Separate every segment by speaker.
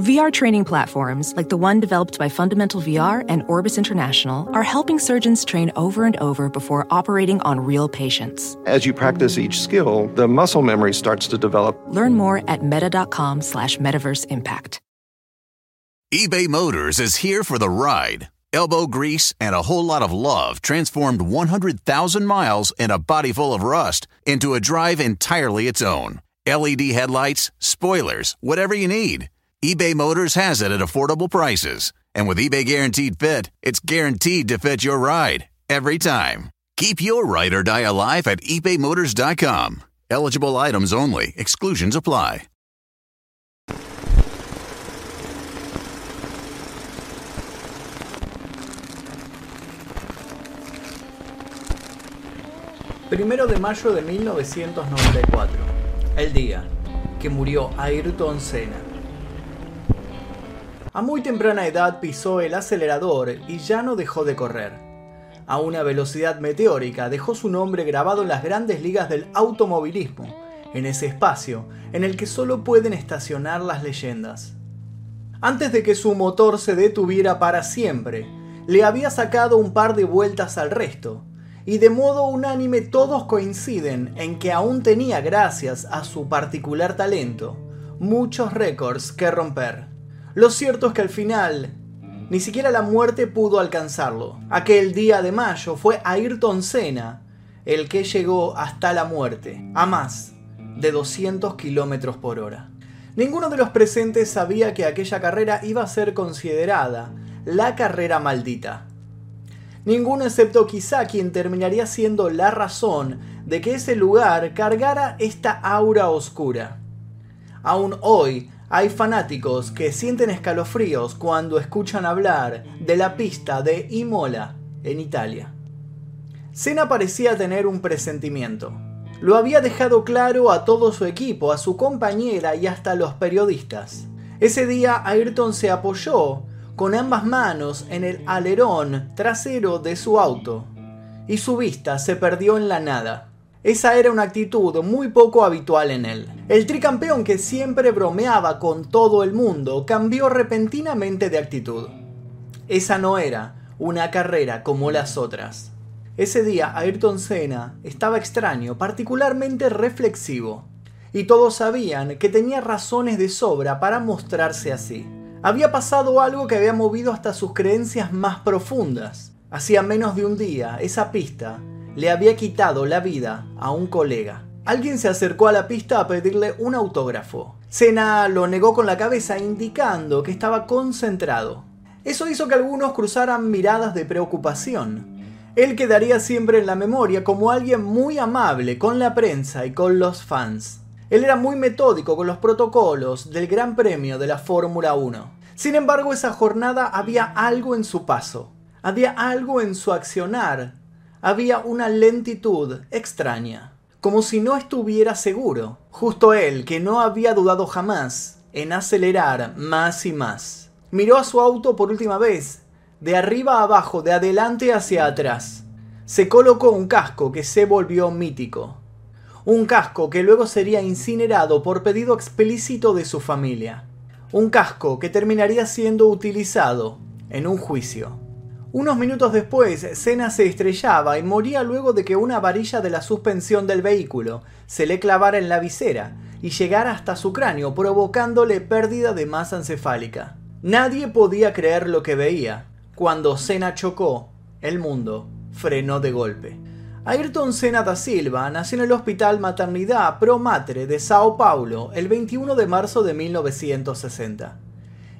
Speaker 1: VR training platforms, like the one developed by Fundamental VR and Orbis International, are helping surgeons train over and over before operating on real patients.
Speaker 2: As you practice each skill, the muscle memory starts to develop.
Speaker 1: Learn more at meta.com slash metaverse impact.
Speaker 3: eBay Motors is here for the ride. Elbow grease and a whole lot of love transformed 100,000 miles and a body full of rust into a drive entirely its own. LED headlights, spoilers, whatever you need. eBay Motors has it at affordable prices. And with eBay Guaranteed Fit, it's guaranteed to fit your ride every time. Keep your ride or die alive at ebaymotors.com. Eligible items only, exclusions apply.
Speaker 4: Primero de mayo de 1994, el día que murió Ayrton Senna. A muy temprana edad pisó el acelerador y ya no dejó de correr. A una velocidad meteórica dejó su nombre grabado en las grandes ligas del automovilismo, en ese espacio en el que solo pueden estacionar las leyendas. Antes de que su motor se detuviera para siempre, le había sacado un par de vueltas al resto, y de modo unánime todos coinciden en que aún tenía, gracias a su particular talento, muchos récords que romper. Lo cierto es que al final, ni siquiera la muerte pudo alcanzarlo. Aquel día de mayo fue Ayrton Senna el que llegó hasta la muerte, a más de 200 kilómetros por hora. Ninguno de los presentes sabía que aquella carrera iba a ser considerada la carrera maldita. Ninguno excepto quizá quien terminaría siendo la razón de que ese lugar cargara esta aura oscura. Aún hoy hay fanáticos que sienten escalofríos cuando escuchan hablar de la pista de Imola en Italia. Senna parecía tener un presentimiento. Lo había dejado claro a todo su equipo, a su compañera y hasta a los periodistas. Ese día Ayrton se apoyó con ambas manos en el alerón trasero de su auto y su vista se perdió en la nada. Esa era una actitud muy poco habitual en él. El tricampeón que siempre bromeaba con todo el mundo cambió repentinamente de actitud. Esa no era una carrera como las otras. Ese día Ayrton Senna estaba extraño, particularmente reflexivo, y todos sabían que tenía razones de sobra para mostrarse así. Había pasado algo que había movido hasta sus creencias más profundas. Hacía menos de un día, esa pista le había quitado la vida a un colega. Alguien se acercó a la pista a pedirle un autógrafo. Senna lo negó con la cabeza indicando que estaba concentrado. Eso hizo que algunos cruzaran miradas de preocupación. Él quedaría siempre en la memoria como alguien muy amable con la prensa y con los fans. Él era muy metódico con los protocolos del Gran Premio de la Fórmula 1. Sin embargo, esa jornada había algo en su paso, había algo en su accionar había una lentitud extraña, como si no estuviera seguro. Justo él, que no había dudado jamás en acelerar más y más. Miró a su auto por última vez, de arriba abajo, de adelante hacia atrás. Se colocó un casco que se volvió mítico. Un casco que luego sería incinerado por pedido explícito de su familia. Un casco que terminaría siendo utilizado en un juicio. Unos minutos después, Senna se estrellaba y moría luego de que una varilla de la suspensión del vehículo se le clavara en la visera y llegara hasta su cráneo, provocándole pérdida de masa encefálica. Nadie podía creer lo que veía. Cuando Senna chocó, el mundo frenó de golpe. Ayrton Senna da Silva nació en el Hospital Maternidad Pro Matre de Sao Paulo el 21 de marzo de 1960.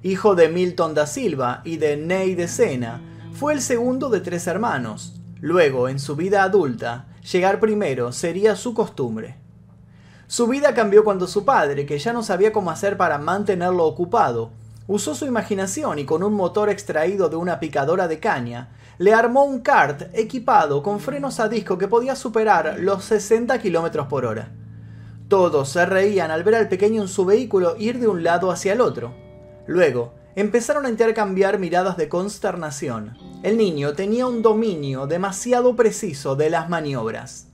Speaker 4: Hijo de Milton da Silva y de Ney de Senna, fue el segundo de tres hermanos. Luego, en su vida adulta, llegar primero sería su costumbre. Su vida cambió cuando su padre, que ya no sabía cómo hacer para mantenerlo ocupado, usó su imaginación y con un motor extraído de una picadora de caña, le armó un kart equipado con frenos a disco que podía superar los 60 km por hora. Todos se reían al ver al pequeño en su vehículo ir de un lado hacia el otro. Luego, empezaron a intercambiar miradas de consternación. El niño tenía un dominio demasiado preciso de las maniobras.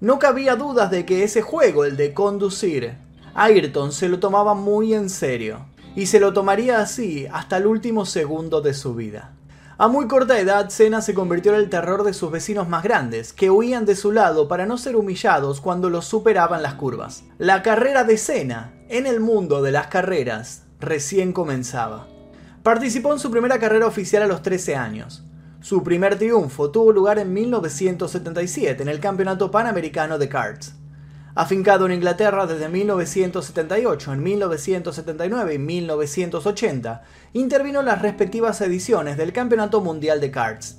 Speaker 4: No cabía dudas de que ese juego, el de conducir, Ayrton se lo tomaba muy en serio. y se lo tomaría así hasta el último segundo de su vida. A muy corta edad, Senna se convirtió en el terror de sus vecinos más grandes, que huían de su lado para no ser humillados cuando los superaban las curvas. La carrera de Senna, en el mundo de las carreras, recién comenzaba. Participó en su primera carrera oficial a los 13 años. Su primer triunfo tuvo lugar en 1977 en el Campeonato Panamericano de Karts. Afincado en Inglaterra desde 1978, en 1979 y 1980, intervino en las respectivas ediciones del Campeonato Mundial de Karts.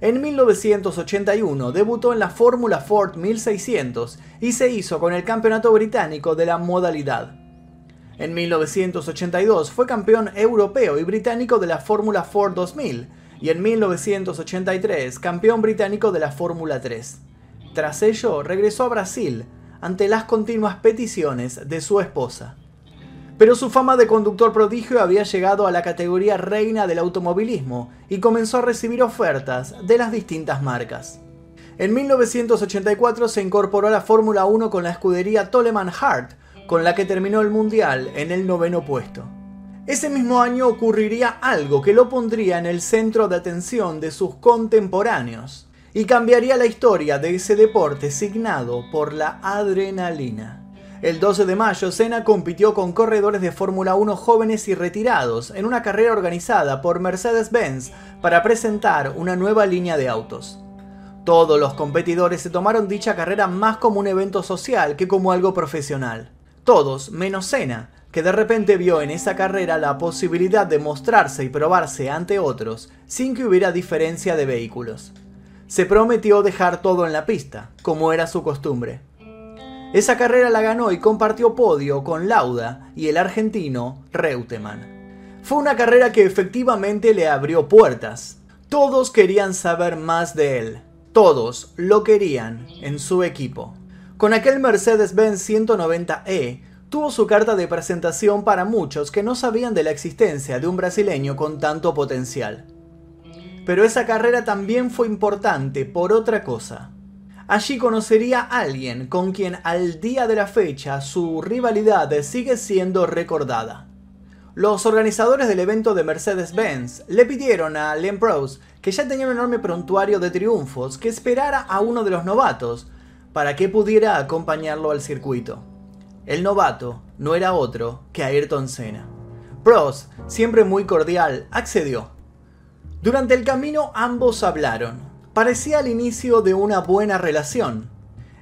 Speaker 4: En 1981 debutó en la Fórmula Ford 1600 y se hizo con el Campeonato Británico de la modalidad. En 1982 fue campeón europeo y británico de la Fórmula Ford 2000 y en 1983 campeón británico de la Fórmula 3. Tras ello regresó a Brasil, ante las continuas peticiones de su esposa. Pero su fama de conductor prodigio había llegado a la categoría reina del automovilismo y comenzó a recibir ofertas de las distintas marcas. En 1984 se incorporó a la Fórmula 1 con la escudería Toleman Hart, con la que terminó el Mundial en el noveno puesto. Ese mismo año ocurriría algo que lo pondría en el centro de atención de sus contemporáneos y cambiaría la historia de ese deporte signado por la adrenalina. El 12 de mayo, Senna compitió con corredores de Fórmula 1 jóvenes y retirados en una carrera organizada por Mercedes-Benz para presentar una nueva línea de autos. Todos los competidores se tomaron dicha carrera más como un evento social que como algo profesional. Todos, menos Senna, que de repente vio en esa carrera la posibilidad de mostrarse y probarse ante otros sin que hubiera diferencia de vehículos se prometió dejar todo en la pista, como era su costumbre. Esa carrera la ganó y compartió podio con Lauda y el argentino Reutemann. Fue una carrera que efectivamente le abrió puertas. Todos querían saber más de él. Todos lo querían en su equipo. Con aquel Mercedes-Benz 190E, tuvo su carta de presentación para muchos que no sabían de la existencia de un brasileño con tanto potencial. Pero esa carrera también fue importante por otra cosa. Allí conocería a alguien con quien al día de la fecha su rivalidad sigue siendo recordada. Los organizadores del evento de Mercedes-Benz le pidieron a Len Prost, que ya tenía un enorme prontuario de triunfos, que esperara a uno de los novatos para que pudiera acompañarlo al circuito. El novato no era otro que Ayrton Senna. Prost, siempre muy cordial, accedió durante el camino ambos hablaron. Parecía el inicio de una buena relación.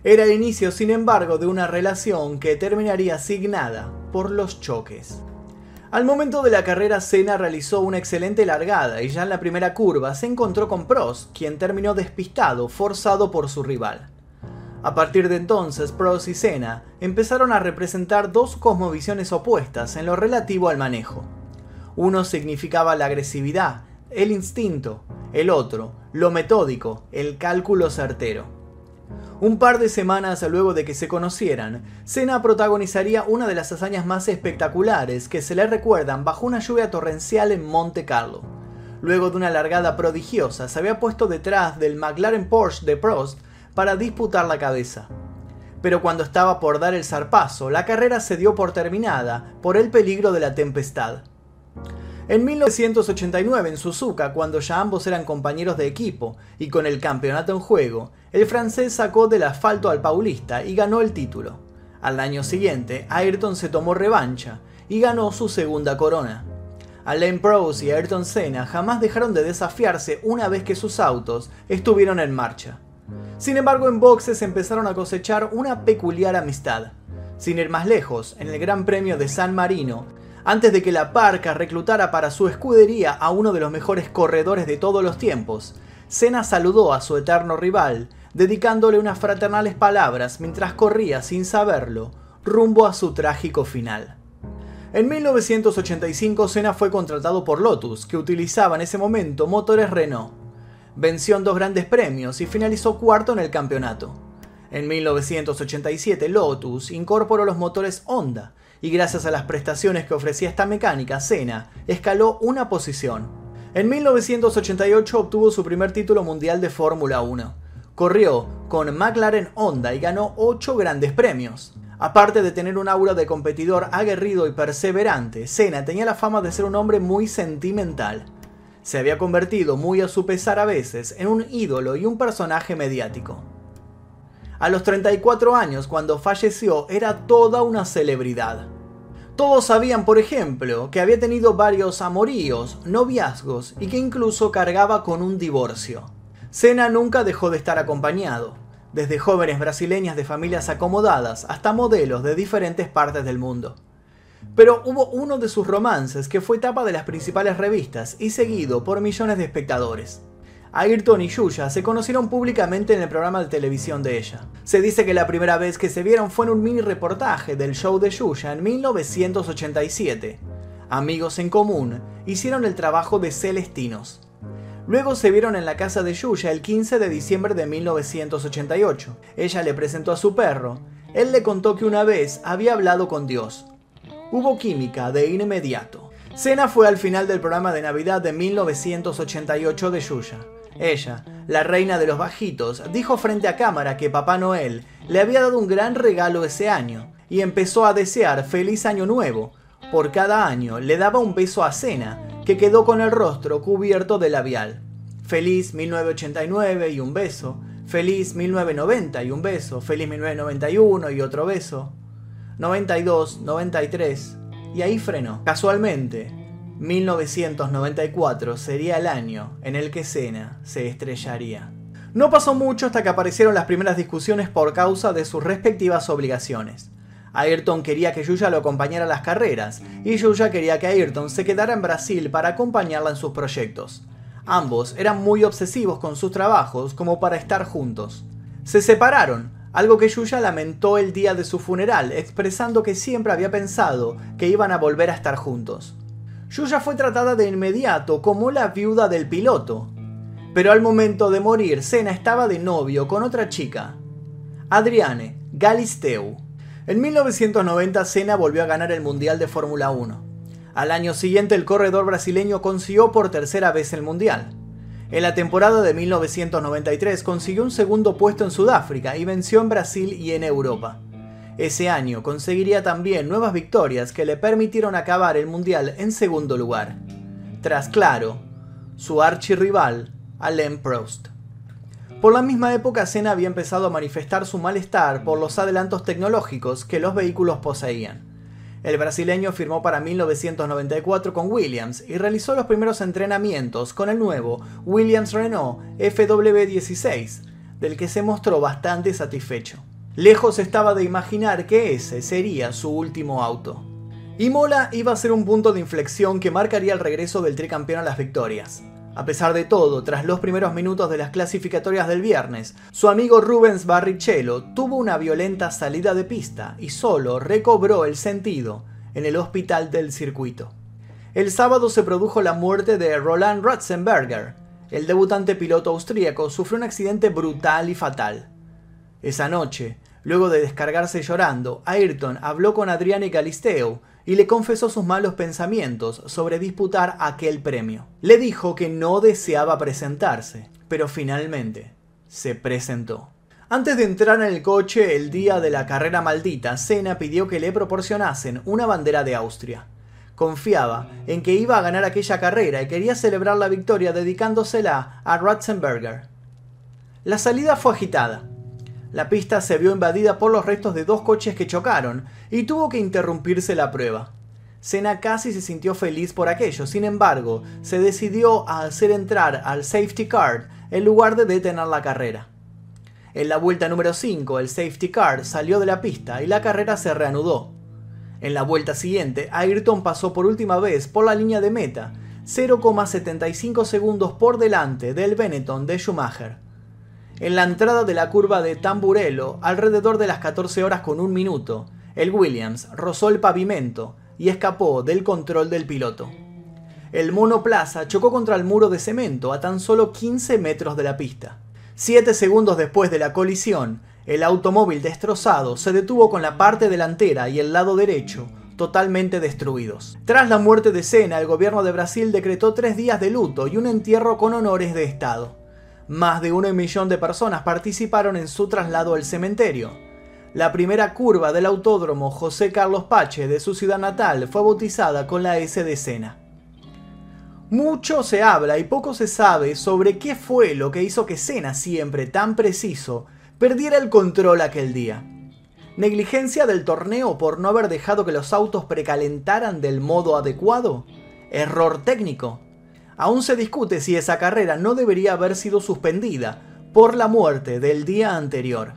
Speaker 4: Era el inicio, sin embargo, de una relación que terminaría asignada por los choques. Al momento de la carrera, Senna realizó una excelente largada y ya en la primera curva se encontró con Prost, quien terminó despistado, forzado por su rival. A partir de entonces, Prost y Senna empezaron a representar dos cosmovisiones opuestas en lo relativo al manejo. Uno significaba la agresividad el instinto, el otro, lo metódico, el cálculo certero. Un par de semanas luego de que se conocieran, Senna protagonizaría una de las hazañas más espectaculares que se le recuerdan bajo una lluvia torrencial en Monte Carlo. Luego de una largada prodigiosa, se había puesto detrás del McLaren Porsche de Prost para disputar la cabeza. Pero cuando estaba por dar el zarpazo, la carrera se dio por terminada por el peligro de la tempestad. En 1989 en Suzuka, cuando ya ambos eran compañeros de equipo y con el campeonato en juego, el francés sacó del asfalto al paulista y ganó el título. Al año siguiente, Ayrton se tomó revancha y ganó su segunda corona. Alain Prost y Ayrton Senna jamás dejaron de desafiarse una vez que sus autos estuvieron en marcha. Sin embargo, en boxes empezaron a cosechar una peculiar amistad. Sin ir más lejos, en el Gran Premio de San Marino, antes de que la Parca reclutara para su escudería a uno de los mejores corredores de todos los tiempos, Senna saludó a su eterno rival, dedicándole unas fraternales palabras mientras corría sin saberlo, rumbo a su trágico final. En 1985 Senna fue contratado por Lotus, que utilizaba en ese momento motores Renault. Venció en dos grandes premios y finalizó cuarto en el campeonato. En 1987 Lotus incorporó los motores Honda, y gracias a las prestaciones que ofrecía esta mecánica, Senna escaló una posición. En 1988 obtuvo su primer título mundial de Fórmula 1. Corrió con McLaren Honda y ganó 8 grandes premios. Aparte de tener un aura de competidor aguerrido y perseverante, Senna tenía la fama de ser un hombre muy sentimental. Se había convertido, muy a su pesar a veces, en un ídolo y un personaje mediático. A los 34 años, cuando falleció, era toda una celebridad. Todos sabían, por ejemplo, que había tenido varios amoríos, noviazgos y que incluso cargaba con un divorcio. Senna nunca dejó de estar acompañado desde jóvenes brasileñas de familias acomodadas hasta modelos de diferentes partes del mundo. Pero hubo uno de sus romances que fue tapa de las principales revistas y seguido por millones de espectadores. Ayrton y Yuya se conocieron públicamente en el programa de televisión de ella. Se dice que la primera vez que se vieron fue en un mini reportaje del show de Yuya en 1987. Amigos en común hicieron el trabajo de Celestinos. Luego se vieron en la casa de Yuya el 15 de diciembre de 1988. Ella le presentó a su perro. Él le contó que una vez había hablado con Dios. Hubo química de inmediato. Cena fue al final del programa de Navidad de 1988 de Yuya. Ella, la reina de los bajitos, dijo frente a cámara que Papá Noel le había dado un gran regalo ese año y empezó a desear feliz año nuevo. Por cada año le daba un beso a Cena que quedó con el rostro cubierto de labial. Feliz 1989 y un beso. Feliz 1990 y un beso. Feliz 1991 y otro beso. 92, 93 y ahí frenó. Casualmente, 1994 sería el año en el que Cena se estrellaría. No pasó mucho hasta que aparecieron las primeras discusiones por causa de sus respectivas obligaciones. Ayrton quería que Yuya lo acompañara a las carreras, y Yuya quería que Ayrton se quedara en Brasil para acompañarla en sus proyectos. Ambos eran muy obsesivos con sus trabajos como para estar juntos. Se separaron, algo que Yuya lamentó el día de su funeral, expresando que siempre había pensado que iban a volver a estar juntos. Yuya fue tratada de inmediato como la viuda del piloto, pero al momento de morir, Senna estaba de novio con otra chica, Adriane Galisteu. En 1990 Senna volvió a ganar el Mundial de Fórmula 1. Al año siguiente el corredor brasileño consiguió por tercera vez el Mundial. En la temporada de 1993 consiguió un segundo puesto en Sudáfrica y venció en Brasil y en Europa. Ese año conseguiría también nuevas victorias que le permitieron acabar el Mundial en segundo lugar. Tras, claro, su archirrival, Alain Prost. Por la misma época, Senna había empezado a manifestar su malestar por los adelantos tecnológicos que los vehículos poseían. El brasileño firmó para 1994 con Williams y realizó los primeros entrenamientos con el nuevo Williams Renault FW16, del que se mostró bastante satisfecho. Lejos estaba de imaginar que ese sería su último auto. Imola iba a ser un punto de inflexión que marcaría el regreso del tricampeón a las victorias. A pesar de todo, tras los primeros minutos de las clasificatorias del viernes, su amigo Rubens Barrichello tuvo una violenta salida de pista y solo recobró el sentido en el hospital del circuito. El sábado se produjo la muerte de Roland Ratzenberger. El debutante piloto austríaco sufrió un accidente brutal y fatal. Esa noche, luego de descargarse llorando, Ayrton habló con Adriane Galisteo, y le confesó sus malos pensamientos sobre disputar aquel premio. Le dijo que no deseaba presentarse, pero finalmente se presentó. Antes de entrar en el coche el día de la carrera maldita, Senna pidió que le proporcionasen una bandera de Austria. Confiaba en que iba a ganar aquella carrera y quería celebrar la victoria dedicándosela a Ratzenberger. La salida fue agitada. La pista se vio invadida por los restos de dos coches que chocaron y tuvo que interrumpirse la prueba. Senna casi se sintió feliz por aquello, sin embargo, se decidió a hacer entrar al safety car en lugar de detener la carrera. En la vuelta número 5, el safety car salió de la pista y la carrera se reanudó. En la vuelta siguiente, Ayrton pasó por última vez por la línea de meta, 0,75 segundos por delante del Benetton de Schumacher. En la entrada de la curva de Tamburello, alrededor de las 14 horas con un minuto, el Williams rozó el pavimento y escapó del control del piloto. El monoplaza chocó contra el muro de cemento a tan solo 15 metros de la pista. Siete segundos después de la colisión, el automóvil destrozado se detuvo con la parte delantera y el lado derecho totalmente destruidos. Tras la muerte de Senna, el gobierno de Brasil decretó tres días de luto y un entierro con honores de Estado. Más de un millón de personas participaron en su traslado al cementerio. La primera curva del autódromo José Carlos Pache de su ciudad natal fue bautizada con la S de Sena. Mucho se habla y poco se sabe sobre qué fue lo que hizo que Senna, siempre tan preciso, perdiera el control aquel día. ¿Negligencia del torneo por no haber dejado que los autos precalentaran del modo adecuado? ¿Error técnico? Aún se discute si esa carrera no debería haber sido suspendida por la muerte del día anterior.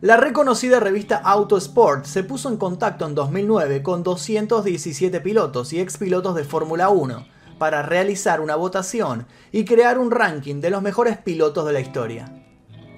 Speaker 4: La reconocida revista Autosport se puso en contacto en 2009 con 217 pilotos y expilotos de Fórmula 1 para realizar una votación y crear un ranking de los mejores pilotos de la historia.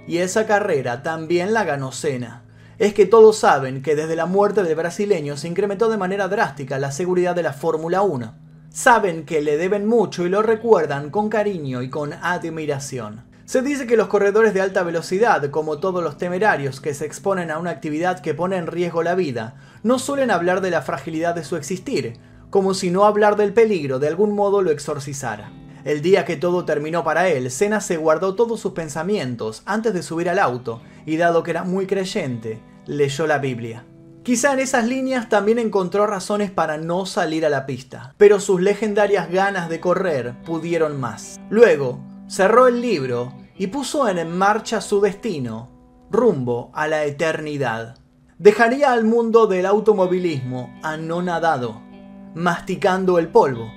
Speaker 4: Y esa carrera también la ganó Senna. Es que todos saben que desde la muerte del brasileño se incrementó de manera drástica la seguridad de la Fórmula 1. Saben que le deben mucho y lo recuerdan con cariño y con admiración. Se dice que los corredores de alta velocidad, como todos los temerarios que se exponen a una actividad que pone en riesgo la vida, no suelen hablar de la fragilidad de su existir, como si no hablar del peligro de algún modo lo exorcizara. El día que todo terminó para él, Sena se guardó todos sus pensamientos antes de subir al auto y dado que era muy creyente, leyó la Biblia. Quizá en esas líneas también encontró razones para no salir a la pista, pero sus legendarias ganas de correr pudieron más. Luego, cerró el libro y puso en marcha su destino, rumbo a la eternidad. Dejaría al mundo del automovilismo anonadado masticando el polvo,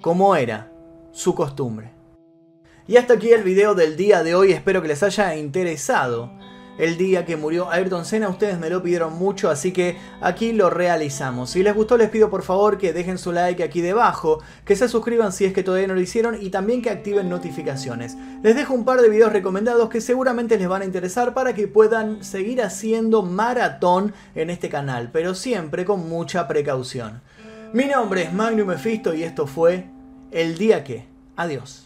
Speaker 4: como era su costumbre. Y hasta aquí el video del día de hoy, espero que les haya interesado. El día que murió Ayrton Senna, ustedes me lo pidieron mucho, así que aquí lo realizamos. Si les gustó, les pido por favor que dejen su like aquí debajo, que se suscriban si es que todavía no lo hicieron y también que activen notificaciones. Les dejo un par de videos recomendados que seguramente les van a interesar para que puedan seguir haciendo maratón en este canal, pero siempre con mucha precaución. Mi nombre es Magnum Mephisto y esto fue El Día Que. Adiós.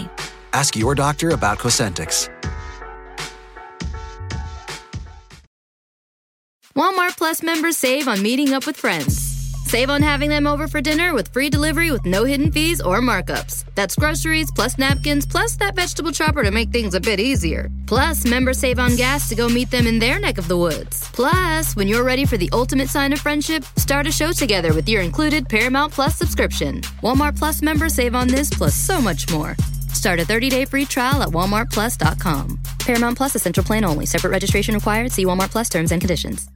Speaker 5: Ask your doctor about Cosentix.
Speaker 6: Walmart Plus members save on meeting up with friends. Save on having them over for dinner with free delivery with no hidden fees or markups. That's groceries plus napkins plus that vegetable chopper to make things a bit easier. Plus, members save on gas to go meet them in their neck of the woods. Plus, when you're ready for the ultimate sign of friendship, start a show together with your included Paramount Plus subscription. Walmart Plus members save on this plus so much more. Start a 30-day free trial at walmartplus.com. Paramount Plus Essential Plan only. Separate registration required. See Walmart Plus terms and conditions.